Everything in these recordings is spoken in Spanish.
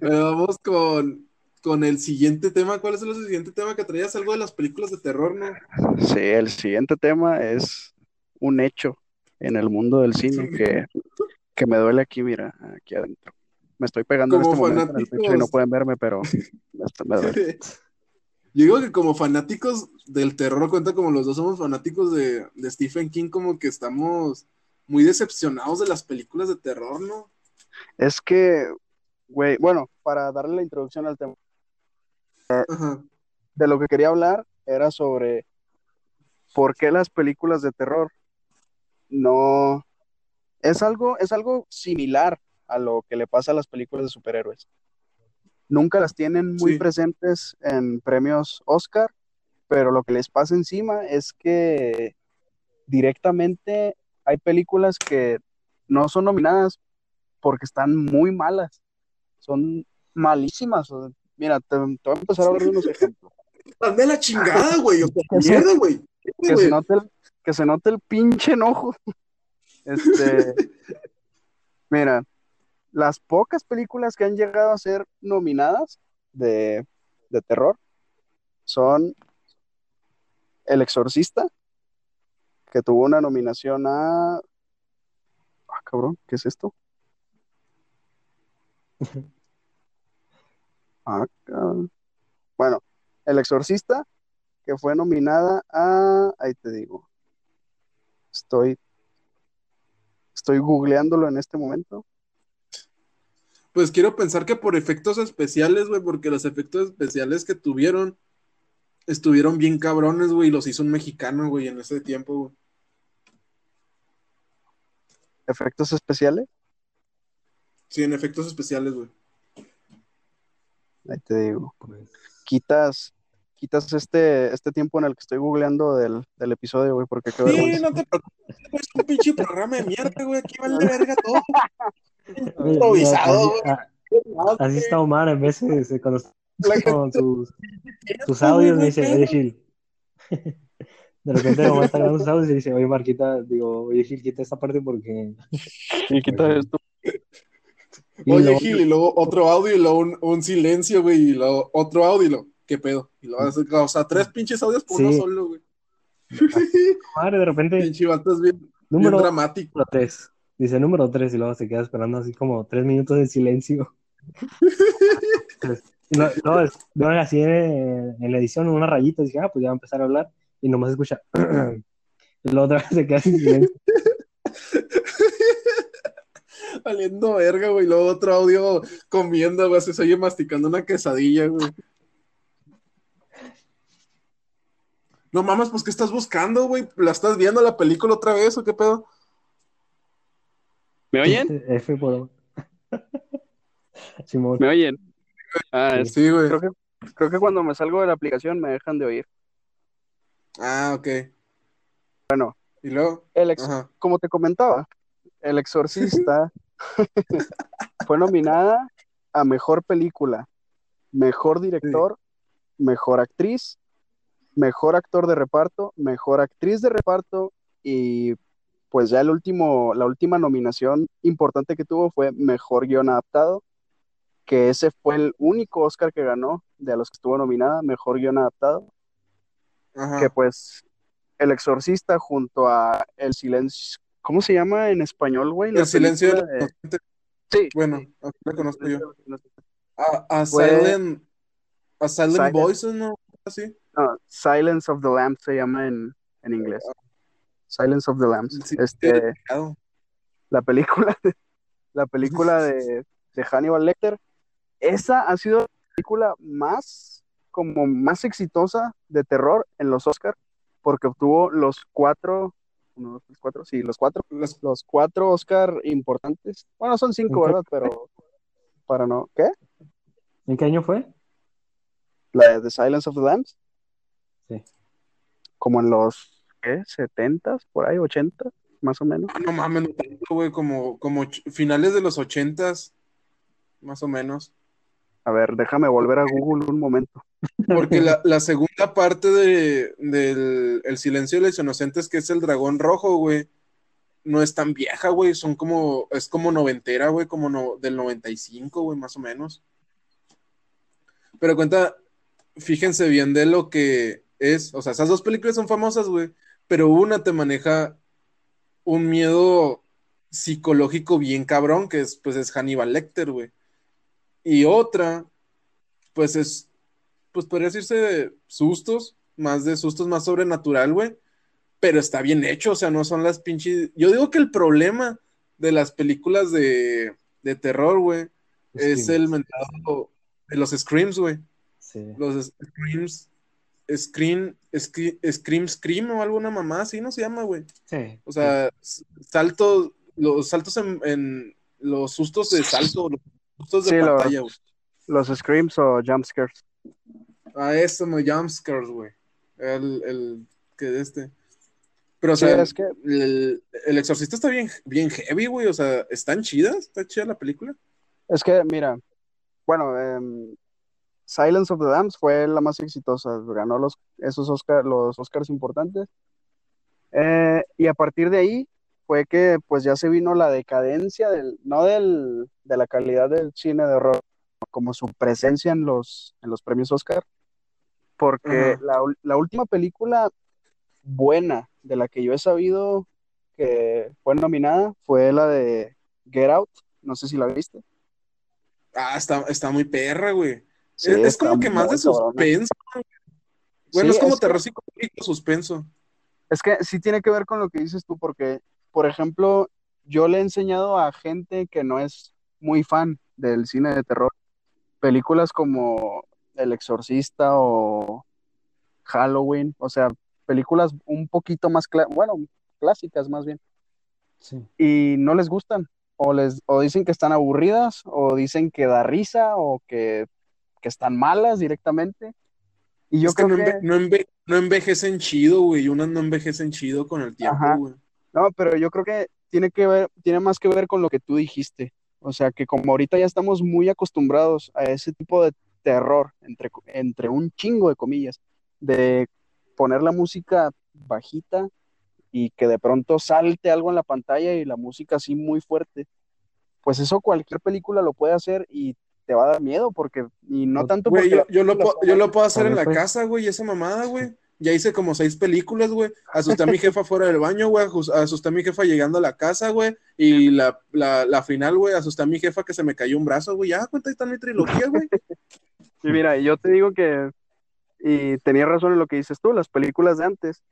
vamos con, con el siguiente tema. ¿Cuál es el siguiente tema que traías? Algo de las películas de terror, ¿no? Sí, el siguiente tema es un hecho en el mundo del cine que, que me duele aquí, mira, aquí adentro. Me estoy pegando en este momento en el pecho y no pueden verme, pero me duele. Yo digo que como fanáticos del terror, cuenta como los dos somos fanáticos de, de Stephen King, como que estamos muy decepcionados de las películas de terror, ¿no? Es que, güey, bueno, para darle la introducción al tema, de lo que quería hablar era sobre por qué las películas de terror no es algo, es algo similar a lo que le pasa a las películas de superhéroes. Nunca las tienen muy presentes en premios Oscar, pero lo que les pasa encima es que directamente hay películas que no son nominadas porque están muy malas, son malísimas. Mira, te, voy a empezar a ver unos ejemplos. Dame la chingada, güey. mierda, güey. Que, se note el, que se note el pinche enojo. Este, mira, las pocas películas que han llegado a ser nominadas de, terror son El Exorcista, que tuvo una nominación a... Ah, cabrón, ¿qué es esto? Ah, Bueno, El Exorcista, que fue nominada a... Ahí te digo. Estoy... Estoy googleándolo en este momento. Pues quiero pensar que por efectos especiales, güey, porque los efectos especiales que tuvieron estuvieron bien cabrones, güey, y los hizo un mexicano, güey, en ese tiempo, güey. ¿Efectos especiales? Sí, en efectos especiales, güey. Ahí te digo. Quitas, quitas este, este tiempo en el que estoy googleando del, episodio, güey, porque qué Sí, no te preocupes, es un pinche programa de mierda, güey, aquí vale verga todo. Improvisado, Así está Omar, en veces cuando con sus, sus audios me dice, oye Gil. De repente Omar está grabando sus audios y dice, oye Marquita, digo, oye Gil, quita esta parte porque. Sí, quita esto. Oye Gil, y luego otro audio y luego un, un silencio, güey, y luego otro audio y luego, ¿qué pedo? Y luego, o sea, tres pinches audios por uno solo, güey. Madre, de repente. Pinche vato bien, número, bien dramático. Tres. Dice número 3 y luego se queda esperando así como tres minutos de silencio. no, no, así en, la edición una rayita, dije, ah, pues ya va a empezar a hablar y nomás escucha. y luego otra vez se queda sin silencio. Valiendo verga, güey. Luego otro audio comiendo, güey. Se oye masticando una quesadilla, güey. No mames, pues ¿qué estás buscando, güey? ¿La estás viendo la película otra vez o qué pedo? ¿Me oyen? F por... ¿Me oyen? Ah, sí, güey. Creo que, creo que cuando me salgo de la aplicación me dejan de oír. Ah, ok. Bueno. ¿Y luego? El como te comentaba, El Exorcista fue nominada a Mejor Película, Mejor Director, Mejor Actriz, Mejor Actor de Reparto, Mejor Actriz de Reparto y pues ya el último, la última nominación importante que tuvo fue Mejor Guión Adaptado, que ese fue el único Oscar que ganó de los que estuvo nominada, Mejor Guión Adaptado, que pues El Exorcista junto a El Silencio, ¿cómo se llama en español, güey? El Silencio de... Sí. Bueno, aquí la conozco yo. A, Silent, a Silent, Voices, ¿no? ¿Así? No, Silence of the Lamb se llama en, en inglés. Ah, Silence of the Lambs. este, la película, la película de, de, Hannibal Lecter, esa ha sido la película más, como más exitosa de terror en los Oscars, porque obtuvo los cuatro, uno, dos, tres, cuatro, sí, los cuatro, los, los cuatro Oscar importantes. Bueno, son cinco, ¿verdad? Pero para no, ¿qué? ¿En qué año fue? La de The Silence of the Lambs. Sí. Como en los ¿qué? ¿70? Por ahí, 80, más o menos. No mames, no tanto, güey, como, como finales de los 80, más o menos. A ver, déjame volver a Google un momento. Porque la, la segunda parte de, del El silencio de los inocentes, que es el dragón rojo, güey, no es tan vieja, güey. Son como, es como noventera, güey, como no, del 95, güey, más o menos. Pero cuenta, fíjense bien de lo que es, o sea, esas dos películas son famosas, güey, pero una te maneja un miedo psicológico bien cabrón, que es, pues, es Hannibal Lecter, güey. Y otra, pues es, pues podría decirse de sustos, más de sustos más sobrenatural, güey. Pero está bien hecho, o sea, no son las pinches. Yo digo que el problema de las películas de, de terror, güey, es el mentado de los screams, güey. Sí. Los screams, scream, scream, scream, o alguna mamá así, ¿no se llama, güey? Sí. O sea, saltos, los saltos en, los sustos de salto, los sustos de pantalla, güey. Los, screams o jumpscares. Ah, eso, no, jumpscares, güey. El, el que de este. Pero, o sea, es que... el, el, exorcista está bien, bien heavy, güey. O sea, ¿están chidas? ¿Está chida la película? Es que, mira, bueno, eh, Silence of the Dams fue la más exitosa, ganó los, esos Oscar, los Oscars importantes. Eh, y a partir de ahí fue que pues ya se vino la decadencia, del, no del, de la calidad del cine de horror, como su presencia en los, en los premios Oscar, porque la, la, última película buena de la que yo he sabido que fue nominada fue la de Get Out, no sé si la viste. Ah, está, está muy perra, güey. es, como que más de suspenso. Bueno, es como terror psicológico suspenso. Es que sí tiene que ver con lo que dices tú, porque, por ejemplo, yo le he enseñado a gente que no es muy fan del cine de terror películas como El Exorcista o Halloween, o sea, películas un poquito más, bueno, clásicas más bien. Sí. Y no les gustan o, les, o dicen que están aburridas, o dicen que da risa, o que, están malas directamente. Y yo creo que, no, envejecen chido, güey. Unas no envejecen chido con el tiempo, güey. No, pero yo creo que tiene que ver, tiene más que ver con lo que tú dijiste. O sea, que como ahorita ya estamos muy acostumbrados a ese tipo de terror, entre, entre un chingo de comillas, de poner la música bajita y que de pronto salte algo en la pantalla y la música así muy fuerte, pues eso cualquier película lo puede hacer y te va a dar miedo porque y no pues, tanto güey, yo, lo, yo lo puedo hacer en la casa, güey, esa mamada, güey. Ya hice como seis películas, güey. Asusté a mi jefa fuera del baño, güey. Asusté a mi jefa llegando a la casa, güey. Y la, la, final, güey, asusté a mi jefa que se me cayó un brazo, güey. Ya, cuenta ahí está mi trilogía, güey. Y mira, yo te digo que, y tenía razón en lo que dices tú, las películas de antes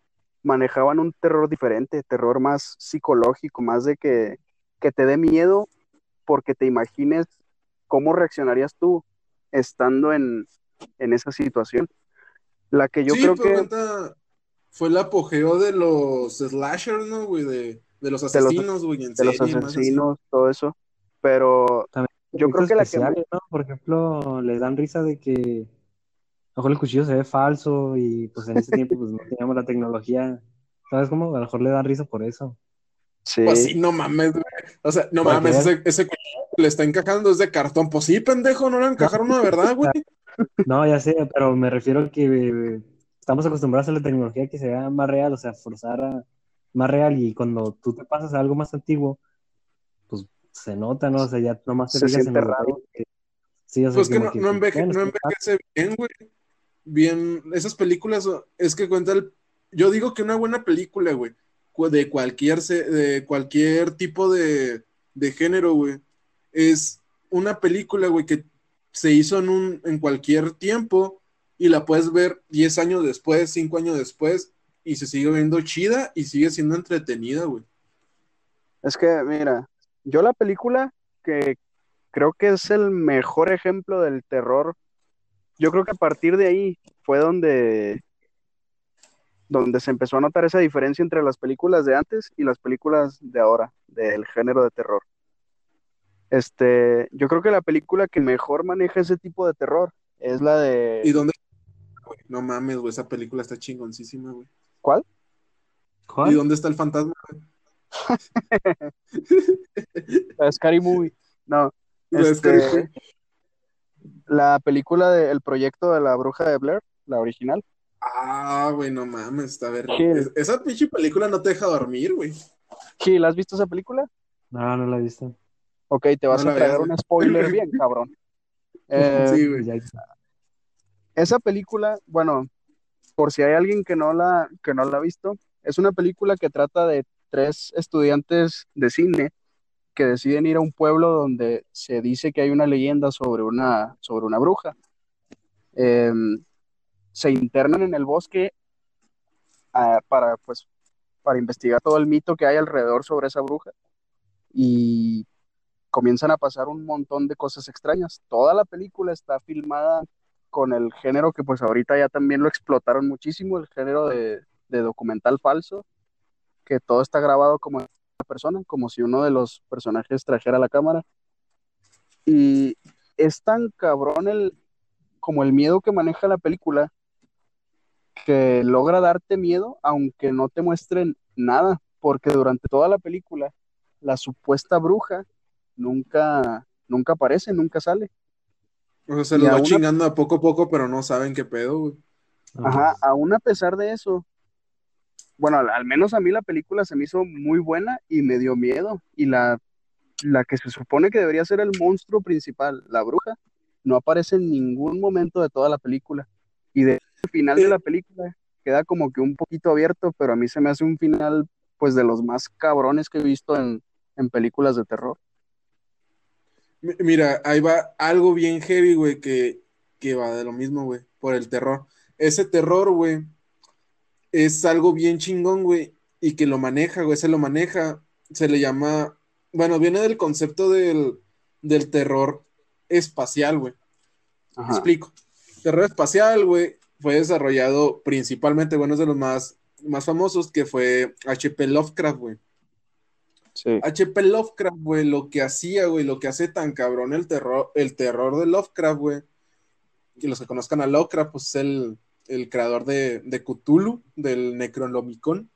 manejaban un terror diferente, terror más psicológico, más de que, te dé miedo porque te imagines cómo reaccionarías tú estando en, esa situación. La que yo creo que... fue el apogeo de los slashers, ¿no, güey? De, los asesinos, güey, De los asesinos, todo eso. Pero yo creo que la que... ¿no? Por ejemplo, les dan risa de que a lo mejor el cuchillo se ve falso y pues en ese tiempo pues no teníamos la tecnología. ¿Sabes cómo? A lo mejor le dan risa por eso. Sí. Pues sí, no mames, güey. O sea, no mames, ese, ese le está encajando es de cartón. Pues sí, pendejo, no le encajaron de verdad, güey. No, ya sé, pero me refiero a que estamos acostumbrados a la tecnología que se vea más real, o sea, forzar a más real y cuando tú te pasas a algo más antiguo, pues se nota, ¿no? O sea, ya nomás te se en raro. Sí, o sea, pues que no, no, envejece bien, güey bien, esas películas, es que cuenta el, yo digo que una buena película, güey, de cualquier, de cualquier tipo de, de género, güey, es una película, güey, que se hizo en, un, en cualquier tiempo y la puedes ver 10 años después, 5 años después y se sigue viendo chida y sigue siendo entretenida, güey. Es que, mira, yo la película que creo que es el mejor ejemplo del terror yo creo que a partir de ahí fue donde, donde se empezó a notar esa diferencia entre las películas de antes y las películas de ahora, del género de terror. Este, yo creo que la película que mejor maneja ese tipo de terror es la de. ¿Y dónde? No mames, güey, esa película está chingoncísima, güey. ¿Cuál? ¿Y dónde está el fantasma? la Scary Movie. No. Este, la película de El proyecto de la bruja de Blair, la original. Ah, güey, no mames, a ver. Esa pinche película no te deja dormir, güey. Gil, ¿has visto esa película? No, no la he visto. Ok, te vas a traer un spoiler bien, cabrón. sí, güey. Eh, esa película, bueno, por si hay alguien que no la, que no la ha visto, es una película que trata de tres estudiantes de cine que deciden ir a un pueblo donde se dice que hay una leyenda sobre una, sobre una bruja. Em, se internan en el bosque ah, para, pues, para investigar todo el mito que hay alrededor sobre esa bruja y comienzan a pasar un montón de cosas extrañas. Toda la película está filmada con el género que pues ahorita ya también lo explotaron muchísimo, el género de, documental falso, que todo está grabado como una persona, como si uno de los personajes trajera la cámara. Y es tan cabrón el, como el miedo que maneja la película, que logra darte miedo aunque no te muestren nada, porque durante toda la película la supuesta bruja nunca, nunca aparece, nunca sale. O sea, se lo va chingando a poco a poco, pero no saben qué pedo, güey. Ajá, aún a pesar de eso, bueno, al, menos a mí la película se me hizo muy buena y me dio miedo. Y la, la que se supone que debería ser el monstruo principal, la bruja, no aparece en ningún momento de toda la película. Y de el final de la película queda como que un poquito abierto, pero a mí se me hace un final, pues, de los más cabrones que he visto en, en películas de terror. Mira, ahí va algo bien heavy, güey, que, que va de lo mismo, güey, por el terror. Ese terror, güey, es algo bien chingón, güey, y que lo maneja, güey, se lo maneja, se le llama, bueno, viene del concepto del, del terror espacial, güey. Explico. Terror espacial, güey, fue desarrollado principalmente, bueno, es de los más, más famosos, que fue H.P. Lovecraft, güey. H.P. Lovecraft, güey, lo que hacía, güey, lo que hace tan cabrón el terror, el terror de Lovecraft, güey. Que los que conozcan a Lovecraft, pues es el, el creador de, de Cthulhu, del Necronomicon.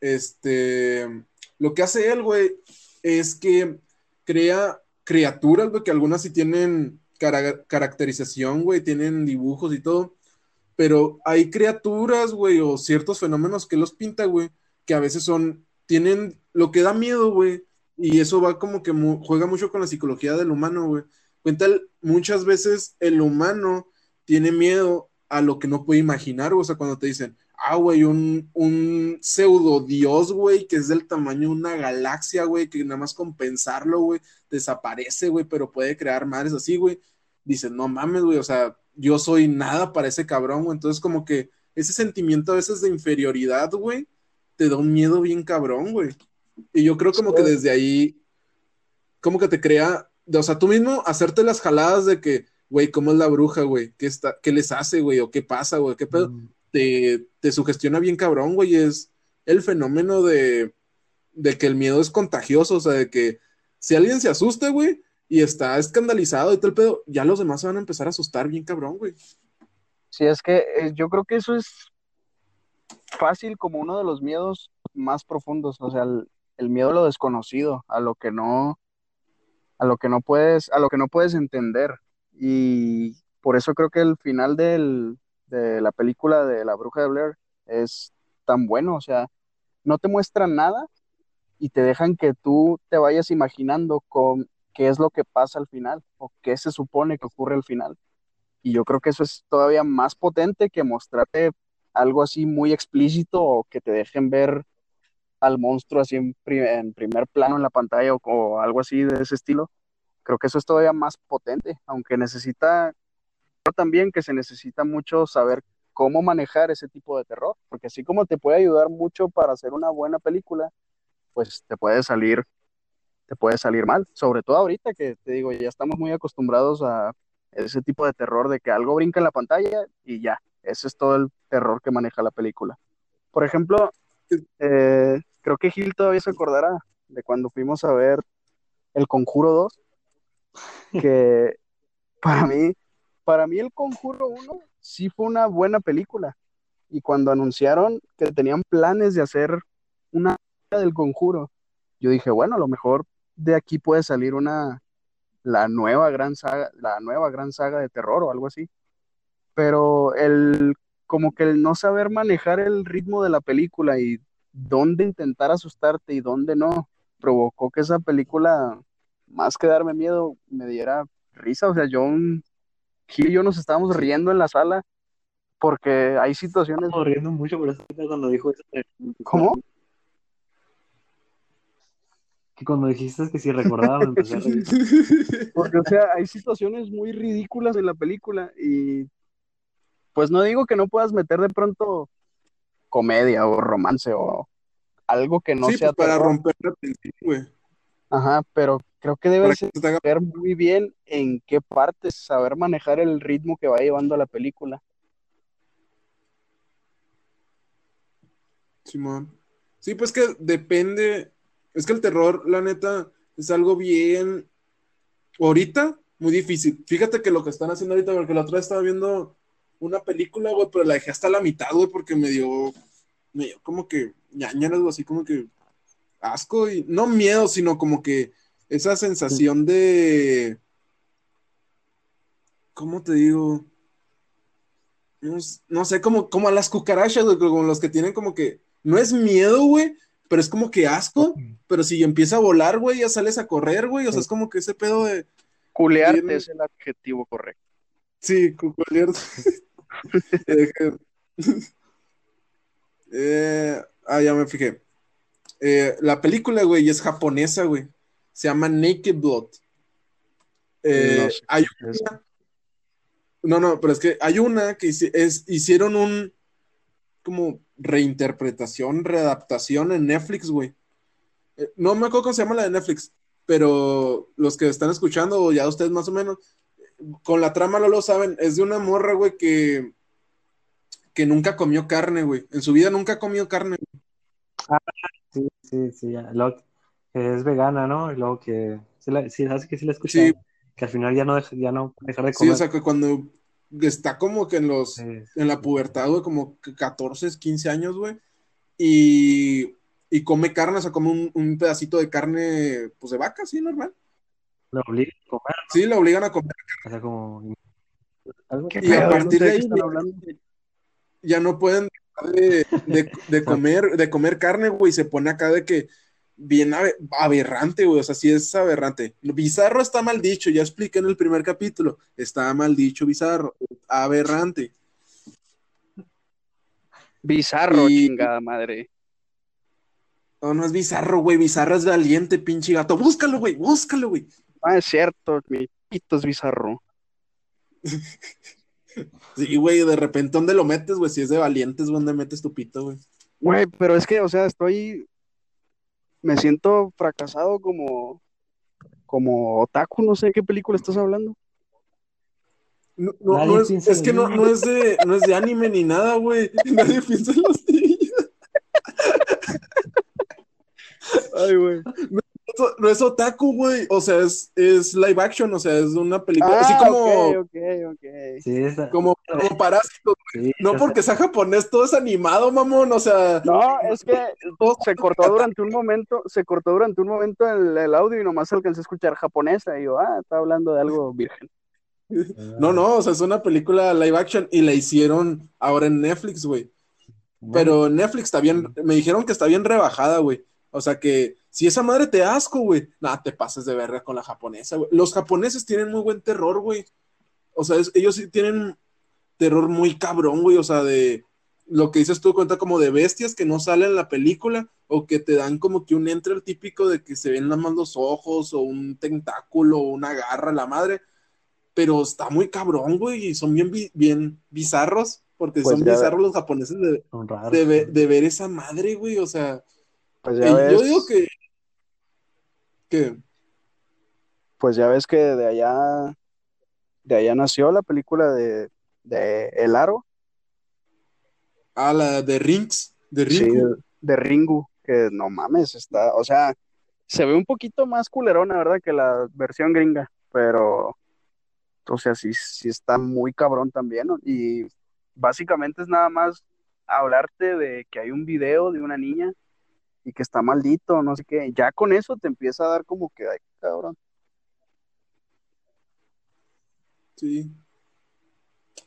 Este, lo que hace él, güey, es que crea criaturas, güey, que algunas sí tienen caracterización, güey, tienen dibujos y todo, pero hay criaturas, güey, o ciertos fenómenos que los pinta, güey, que a veces son, tienen lo que da miedo, güey, y eso va como que juega mucho con la psicología del humano, güey. Cuenta, muchas veces el humano tiene miedo a lo que no puede imaginar, o sea, cuando te dicen, ah, güey, un, un pseudo dios, güey, que es del tamaño de una galaxia, güey, que nada más con pensarlo, güey, desaparece, güey, pero puede crear mares así, güey. Dicen, no mames, güey, o sea, yo soy nada para ese cabrón, güey. Entonces, como que ese sentimiento a veces de inferioridad, güey, te da un miedo bien cabrón, güey. Y yo creo como que desde ahí, como que te crea, o sea, tú mismo hacerte las jaladas de que, güey, ¿cómo es la bruja, güey? ¿Qué, está, ¿Qué les hace, güey? ¿O qué pasa, güey? ¿Qué pedo? Mm. Te, te, sugestiona bien cabrón, güey. Es el fenómeno de, de que el miedo es contagioso, o sea, de que si alguien se asusta, güey, y está escandalizado y todo el pedo, ya los demás se van a empezar a asustar bien cabrón, güey. Sí, es que eh, yo creo que eso es fácil como uno de los miedos más profundos, o sea, el, miedo a lo desconocido, a lo que no, a lo que no puedes, a lo que no puedes entender. Y por eso creo que el final de la película de La Bruja de Blair es tan bueno, o sea, no te muestran nada y te dejan que tú te vayas imaginando con qué es lo que pasa al final o qué se supone que ocurre al final. Y yo creo que eso es todavía más potente que mostrarte algo así muy explícito o que te dejen ver al monstruo así en, primer plano en la pantalla o, algo así de ese estilo creo que eso es todavía más potente, aunque necesita, también que se necesita mucho saber cómo manejar ese tipo de terror, porque así como te puede ayudar mucho para hacer una buena película, pues te puede salir, te puede salir mal, sobre todo ahorita que te digo, ya estamos muy acostumbrados a ese tipo de terror de que algo brinca en la pantalla y ya, ese es todo el terror que maneja la película. Por ejemplo, eh, creo que Gil todavía se acordará de cuando fuimos a ver El Conjuro 2, que para mí, para mí el Conjuro 1 sí fue una buena película. Y cuando anunciaron que tenían planes de hacer una del Conjuro, yo dije, bueno, a lo mejor de aquí puede salir una la nueva gran saga, la nueva gran saga de terror o algo así. Pero el como que el no saber manejar el ritmo de la película y dónde intentar asustarte y dónde no, provocó que esa película más que darme miedo, me diera risa. O sea, yo Gil y yo nos estábamos riendo en la sala porque hay situaciones. Estamos riendo mucho por eso cuando dijo eso. ¿Cómo? Que cuando dijiste que si recordaba me empecé a reír. Porque, o sea, hay situaciones muy ridículas en la película y pues no digo que no puedas meter de pronto comedia o romance o algo que no sí, sea pues, para terror. romper la tensión, güey. Ajá, pero creo que debe Para ser que haga- saber muy bien en qué partes, saber manejar el ritmo que va llevando la película. Simón. Sí, pues que depende. Es que el terror, la neta, es algo bien. Ahorita, muy difícil. Fíjate que lo que están haciendo ahorita, porque la otra vez estaba viendo una película, güey, pero la dejé hasta la mitad, güey, porque me dio. Me dio como que ñañaras, así como que asco y. No miedo, sino como que esa sensación de. ¿Cómo te digo? No, sé, como, como a las cucarachas, güey, como los que tienen como que. No es miedo, güey, pero es como que asco. Pero si empieza a volar, güey, ya sales a correr, güey. O sea, es como que ese pedo de. Culearte Bien. es el adjetivo correcto. Sí, cuculear. Eh, eh, ah, ya me fijé. Eh, la película, güey, es japonesa, güey. Se llama Naked Blood. Eh, No sé hay una- no, no, pero es que hay una que es, hicieron un como reinterpretación, readaptación en Netflix, güey. Eh, no me acuerdo cómo se llama la de Netflix, pero los que están escuchando, o ya ustedes más o menos, con la trama no lo saben, es de una morra, güey, que, que nunca comió carne, güey. En su vida nunca comió carne. Sí, sí, sí. ya. Luego que es vegana, ¿no? Y luego que. Sí, la, sí, hace que sí la he escuchado. Sí. Que al final ya no deja, ya no dejar de Sí, comer. o sea, que cuando está como que en los, Sí, en la pubertad, güey, como que 14, 15 años, güey, y, y come carne, o sea, come un, un pedacito de carne, pues de vaca, sí, normal. Lo obliga a comer, Sí, la obligan a comer. o sea, como. Algo ¿Qué Y a partir de ahí, hablando. ya no pueden dejar de, de- de comer, de comer carne, güey, se pone acá de que bien abe- aberrante, güey, o sea, sí es aberrante. Bizarro está mal dicho, ya expliqué en el primer capítulo, está mal dicho bizarro, aberrante. Bizarro, Y- chingada madre. No, no es bizarro, güey, bizarro es valiente, pinche gato, búscalo, güey, búscalo, güey. Ah, es cierto, mi pito es bizarro. Sí, güey, de repente, ¿dónde lo metes, güey? Si es de valientes, ¿dónde metes tu pito, güey? Güey, pero es que, o sea, estoy. Me siento fracasado como. Como otaku, no sé qué película estás hablando. No, no, no es, es que no, no es de, no es de anime ni nada, güey. Nadie piensa en los niños. Ay, güey. Eso No es otaku, güey. O sea, es, es live action, o sea, es una película. así Ah, como, ok, ok, ok. Sí, esa- como, como parásitos. sí, No porque sea japonés, todo es animado, mamón. O sea, No, es que todo se cortó durante un momento, se cortó durante un momento el, el audio y nomás alcancé a escuchar japonesa y yo, ah, está hablando de algo virgen. No, no, o sea, es una película live action y la hicieron ahora en Netflix, güey. Pero Netflix está bien, me dijeron que está bien rebajada, güey. O sea que si esa madre te asco, güey, nada, te pases de verga con la japonesa, güey. Los japoneses tienen muy buen terror, güey. O sea, es- ellos sí tienen terror muy cabrón, güey. O sea, de lo que dices tú, cuenta como de bestias que no salen en la película o que te dan como que un entre el típico de que se ven nada más los ojos o un tentáculo o una garra, la madre. Pero está muy cabrón, güey, y son bien, bi- bien bizarros, porque Pues son bizarros los japoneses de, Son raros. de, ve- de ver esa madre, güey, o sea, Pues ya ves, yo digo que, que pues ya ves que de allá, de allá nació la película de, de El Aro, a la de Rings, de sí, Rinku, de Ringu, que no mames, está, o sea, se ve un poquito más culerona, ¿verdad? Que la versión gringa, pero, o sea, sí, sí está muy cabrón también, ¿no? Y básicamente es nada más hablarte de que hay un video de una niña y que está maldito, no sé qué, ya con eso te empieza a dar como que, ay, cabrón. sí.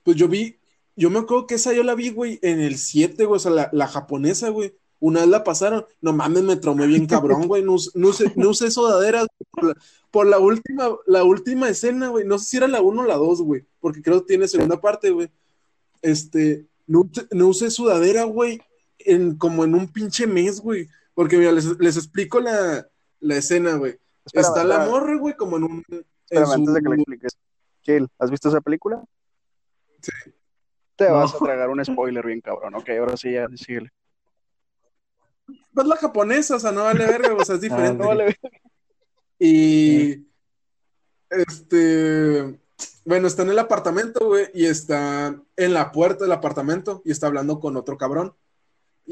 Pues yo vi, yo me acuerdo que esa yo la vi, güey, en el 7, güey, o sea, la, la japonesa, güey, Una vez la pasaron, no mames, me traumé bien cabrón, güey. No, no, usé, no usé sudaderas por la, última, la última escena, güey. No sé si era la 1 o la 2, güey, porque creo que tiene segunda parte, güey. Este, no, no usé sudadera, güey, en, como en un pinche mes, güey. Porque mira, les, les explico la, la escena, güey. Está la morra, güey, como en un. Espérame, antes de que le expliques. Kill, ¿has visto esa película? Sí. Te vas a tragar un spoiler bien cabrón. Ok, ahora sí, ya, síguele. Pues la japonesa, o sea, no vale verga, o sea, es ah, diferente. no vale verga. Y. Este. Bueno, está en el apartamento, güey, y está en la puerta del apartamento y está hablando con otro cabrón.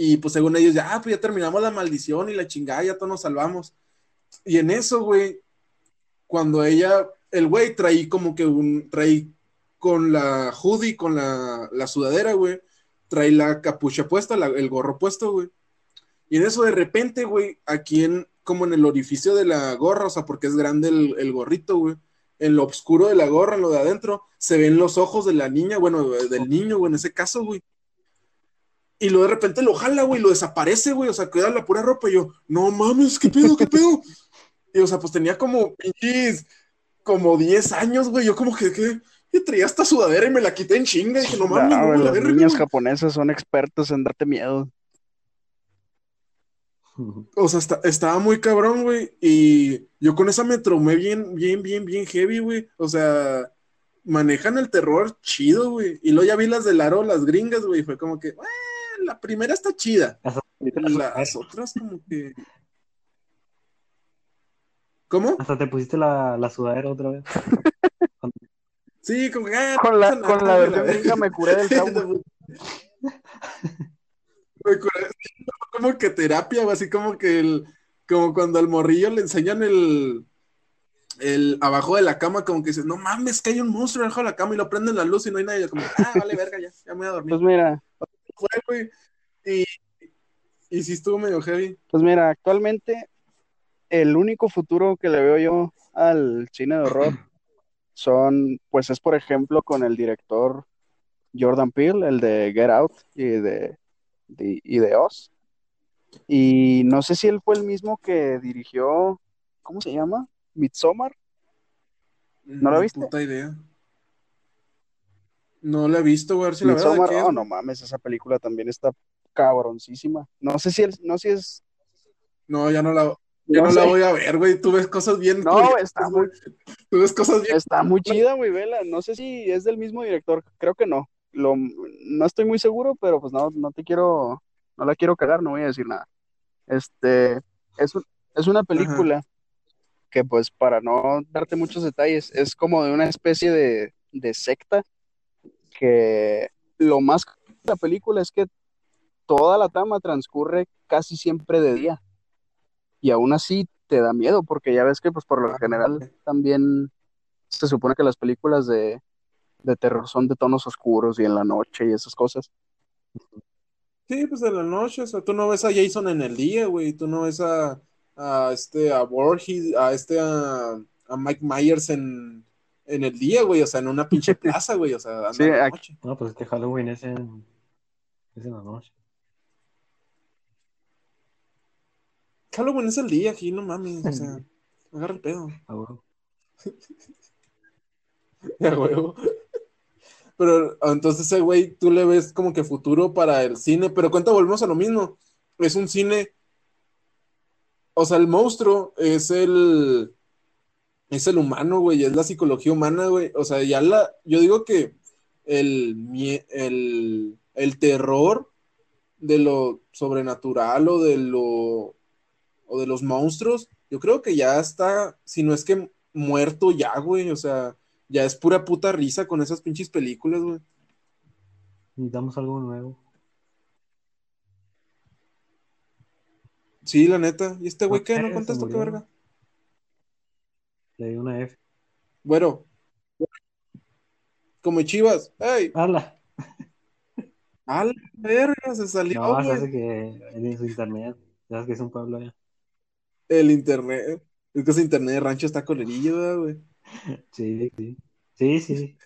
Y pues según ellos, ya, ah, pues ya terminamos la maldición y la chingada, ya todos nos salvamos. Y en eso, güey, cuando ella, el güey traí como que un, traí con la hoodie, con la, la sudadera, güey, trae la capucha puesta, el gorro puesto, güey. Y en eso de repente, güey, aquí en, como en el orificio de la gorra, o sea, porque es grande el, el gorrito, güey, en lo oscuro de la gorra, en lo de adentro, se ven los ojos de la niña, bueno, del niño, güey, en ese caso, güey. Y luego de repente lo jala, güey, lo desaparece, güey, o sea, queda la pura ropa y yo, no mames, ¿qué pedo, qué pedo? Y, o sea, pues tenía como pinches, como 10 años, güey. Yo como que, ¿qué? Yo traía esta sudadera y me la quité en chinga. Y dije, no mames, no, no, Los niños japoneses son expertos en darte miedo. O sea, estaba muy cabrón, güey. Y yo con esa me traumé bien, bien, bien, bien heavy, güey. O sea, manejan el terror chido, güey. Y luego ya vi las de Laro, las gringas, güey. Fue como que, la primera está chida. Las otras como que... ¿Cómo? Hasta te pusiste la, la sudadera otra vez. sí, como que, ah, con la, con la versión me curé del trauma. me curé, como que terapia, o así como que el, como cuando al morrillo le enseñan el, el abajo de la cama, como que dices, no mames, que hay un monstruo abajo de la cama y lo prenden la luz y no hay nadie. Como, ah, vale, verga, ya, ya me voy a dormir. Pues mira. Y, y sí estuvo medio heavy. Pues mira, actualmente el único futuro que le veo yo al cine de horror son, pues es por ejemplo con el director Jordan Peele, el de Get Out y de, y de Oz. Y no sé si él fue el mismo que dirigió, ¿cómo se llama? Midsommar. ¿No lo viste? Puta idea. No la he visto, güey. Si la oh, no mames, esa película también está cabroncísima. No sé si, no si es. No, ya no la, yo no, la voy a ver, güey. Tú ves cosas bien. No, está muy. Tú ves cosas bien. Está muy chida, güey, vela. No sé si es del mismo director. Creo que no. Lo, no estoy muy seguro, pero pues no, no te quiero. No la quiero cagar, no voy a decir nada. Este. Es, es una película que, pues, para no darte muchos detalles, es como de una especie de, de secta. Que lo más de la película es que toda la trama transcurre casi siempre de día y aún así te da miedo, porque ya ves que pues por lo general también se supone que las películas de, terror son de tonos oscuros y en la noche y esas cosas. Sí, pues en la noche, o sea, tú no ves a Jason en el día, güey, tú no ves a, a este, a Borges, a este, a, Mike Myers en, el día, güey, o sea, en una pinche plaza, güey, o sea, en la noche. No, pues este Halloween es en, es en la noche. Halloween es el día aquí, no mames, o sea, agarra el pedo. A huevo. A huevo. Pero entonces ese güey, tú le ves como que futuro para el cine, pero cuenta, volvemos a lo mismo. Es un cine. O sea, el monstruo es el. Es el humano, güey, es la psicología humana, güey. O sea, ya la. Yo digo que el, el, el terror de lo sobrenatural o de lo o de los monstruos, yo creo que ya está, si no es que muerto ya, güey, o sea, ya es pura puta risa con esas pinches películas, güey. Necesitamos algo nuevo. Sí, la neta. ¿Y este güey qué? ¿No contestó qué verga? Le di una F. Bueno. Como chivas. ¡Ey! ¡Hala! ¡Hala, verga! Se salió, No, se hace que en su internet. Ya que es un pueblo allá el internet. Es que ese internet de rancho está colerillo, güey. Sí, sí. Sí, sí.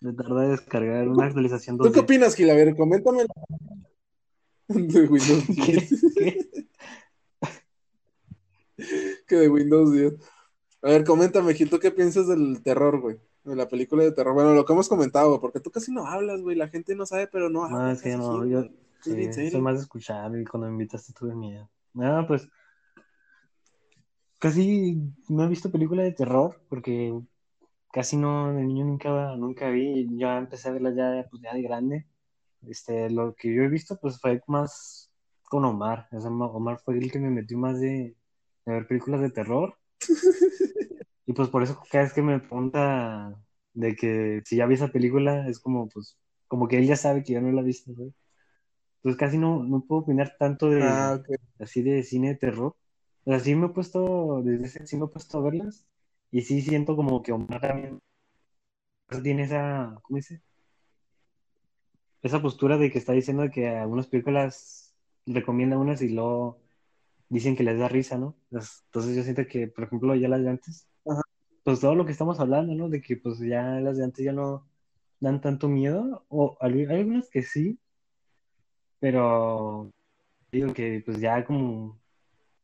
Me tarda en descargar una actualización. ¿Tú qué opinas, Gil? A ver, coméntame. De Windows 10. que de Windows 10. A ver, coméntame, Gil, ¿tú qué piensas del terror, güey? De la película de terror. Bueno, lo que hemos comentado, porque tú casi no hablas, güey. La gente no sabe, pero no No, es que no, yo soy más de escuchar y cuando me invitaste tuve miedo. Nada, pues casi no he visto película de terror porque casi no, de niño nunca, nunca vi. Ya empecé a verla ya, pues, ya de grande. Este, lo que yo he visto, pues fue más con Omar. Omar fue el que me metió más de, de ver películas de terror. Y pues por eso cada vez que me pregunta de que si ya vi esa película, es como pues, como que él ya sabe que yo no la he visto, güey. Entonces casi no, no puedo opinar tanto de Ah, ok. así de cine de terror. O sea, sí me he puesto, desde ese sí me he puesto a verlas. Y sí siento como que Omar también tiene esa, ¿cómo dice? Esa postura de que está diciendo que algunas películas recomienda unas y luego dicen que les da risa, ¿no? Entonces yo siento que, por ejemplo, ya las de antes, Ajá. pues todo lo que estamos hablando, ¿no? De que pues ya las de antes ya no dan tanto miedo, o hay algunas que sí, pero digo que pues ya como,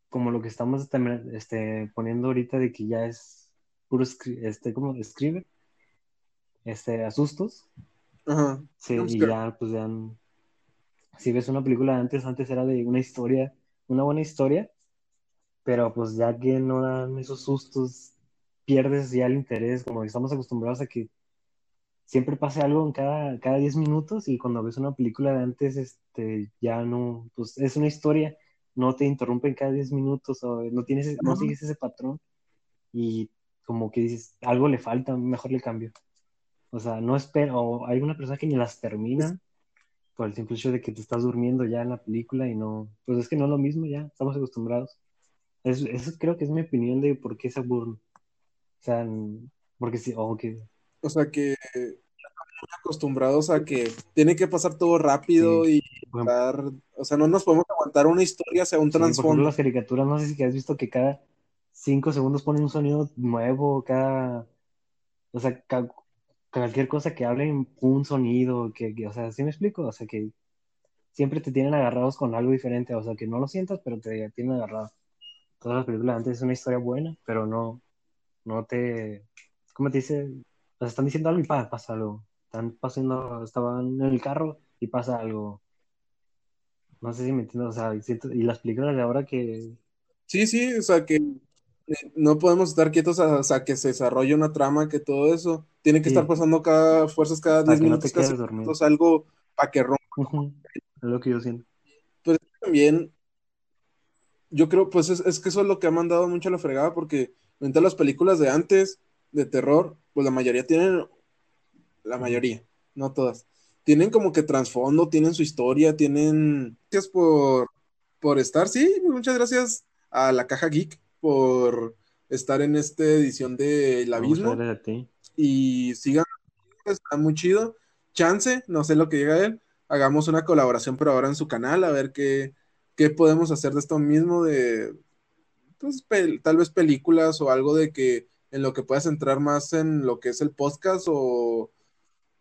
como lo que estamos también este, poniendo ahorita de que ya es puro, este, como escribe, este, asustos, Ajá. sí, y ya pues ya, si ves una película antes, antes era de una historia, una buena historia, pero pues ya que no dan esos sustos, pierdes ya el interés, como estamos acostumbrados a que siempre pase algo en cada, cada 10 minutos y cuando ves una película de antes, este, ya no, pues es una historia, no te interrumpen cada 10 minutos o no tienes, no sigues ese patrón y como que dices, algo le falta, mejor le cambio. O sea, no espero, o hay una persona que ni las termina por el simple hecho de que te estás durmiendo ya en la película y no, pues es que no es lo mismo ya, estamos acostumbrados. Es- eso creo que es mi opinión de por qué se aburren. O sea, porque sí, o que O sea que acostumbrados a que tiene que pasar todo rápido Sí. y estar, o sea, no nos podemos aguantar una historia hacia un sí, por ejemplo, las caricaturas, no sé si has visto que cada cinco segundos ponen un sonido nuevo, cada, o sea, ca- cualquier cosa que hablen, un sonido, que, o sea, ¿sí me explico? O sea, que siempre te tienen agarrados con algo diferente, o sea, que no lo sientas, pero te tienen agarrado. Todas las películas antes es una historia buena, pero no, no te, ¿cómo te dice? O sea, están diciendo algo y pa, pasa algo. Están pasando, estaban en el carro y pasa algo. No sé si me entiendes, o sea, y las películas de ahora que, Sí, sí, o sea que no podemos estar quietos a, o sea, que se desarrolle una trama, que todo eso tiene que Sí. estar pasando cada fuerzas cada para 10 que no minutos, te cada quedes 5 dormido. minutos, algo para que rompa. Ujú, Es lo que yo siento. Pero también, yo creo, pues es, es que eso es lo que ha mandado mucho a la fregada, porque entre las películas de antes, de terror, pues la mayoría tienen, la mayoría, no todas, tienen como que trasfondo, tienen su historia, tienen... Gracias por, por estar, sí, muchas gracias a la Caja Geek por estar en esta edición de El Abismo gracias a ti. y sigan, está muy chido. Chance, no sé lo que llega a él, hagamos una colaboración, pero ahora en su canal, a ver qué, qué podemos hacer de esto mismo, de pues, tal vez películas o algo de que en lo que puedas entrar más en lo que es el podcast o,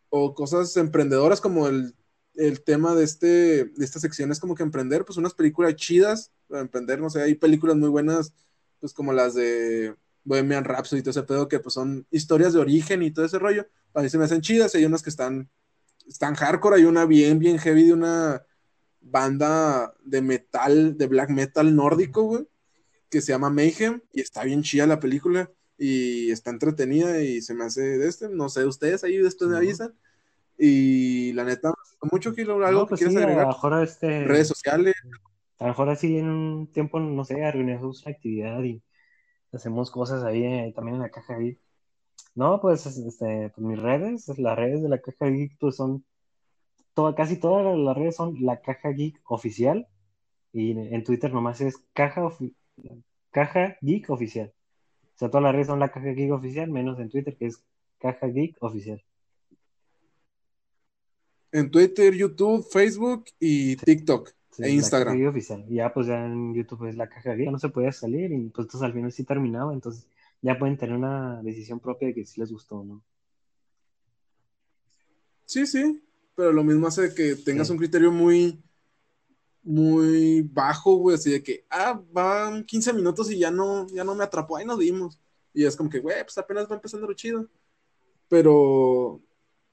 o cosas emprendedoras como el, el tema de, este, de esta sección es como que emprender, pues unas películas chidas para emprender, no sé, hay películas muy buenas, pues como las de Bohemian Rhapsody y todo ese pedo, que pues son historias de origen y todo ese rollo, a mí se me hacen chidas, hay unas que están, están hardcore, hay una bien, bien heavy de una banda de metal, de black metal nórdico, güey, que se llama Mayhem, y está bien chida la película, y está entretenida, y se me hace de este, no sé, ustedes ahí después me avisan, y la neta, mucho, Gil, algo No, que pues quieras sí, a lo agregar, mejor este, redes sociales, a lo mejor así en un tiempo, no sé, organizamos una actividad y hacemos cosas ahí eh, también en la caja geek. No, pues, este, pues mis redes, las redes de la caja geek, pues son, toda, casi todas las redes son la caja geek oficial y en, en Twitter nomás es caja, ofi- caja geek oficial. O sea, todas las redes son la caja geek oficial, menos en Twitter que es caja geek oficial. en Twitter, YouTube, Facebook y TikTok Sí, e Instagram. oficial. Ya pues ya en YouTube es la caja geek, ya no se podía salir y pues entonces al final sí terminaba, entonces ya pueden tener una decisión propia de que si les gustó o no. Sí, sí, pero lo mismo hace que tengas Sí. un criterio muy, muy bajo, güey, así de que, ah, van 15 minutos y ya no, ya no me atrapó, ahí nos dimos. Y es como que, güey, pues apenas va empezando lo chido. Pero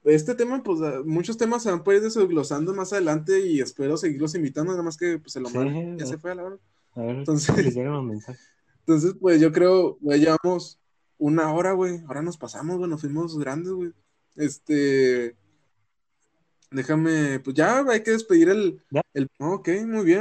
este tema, pues muchos temas se van a ir desglosando más adelante y espero seguirlos invitando, nada más que pues el Omar ya se fue a la hora. A ver, entonces, entonces, pues yo creo, güey, llevamos una hora, güey. Ahora nos pasamos, güey, nos fuimos grandes, güey. Este. Déjame, pues ya hay que despedir el. el ok, muy bien.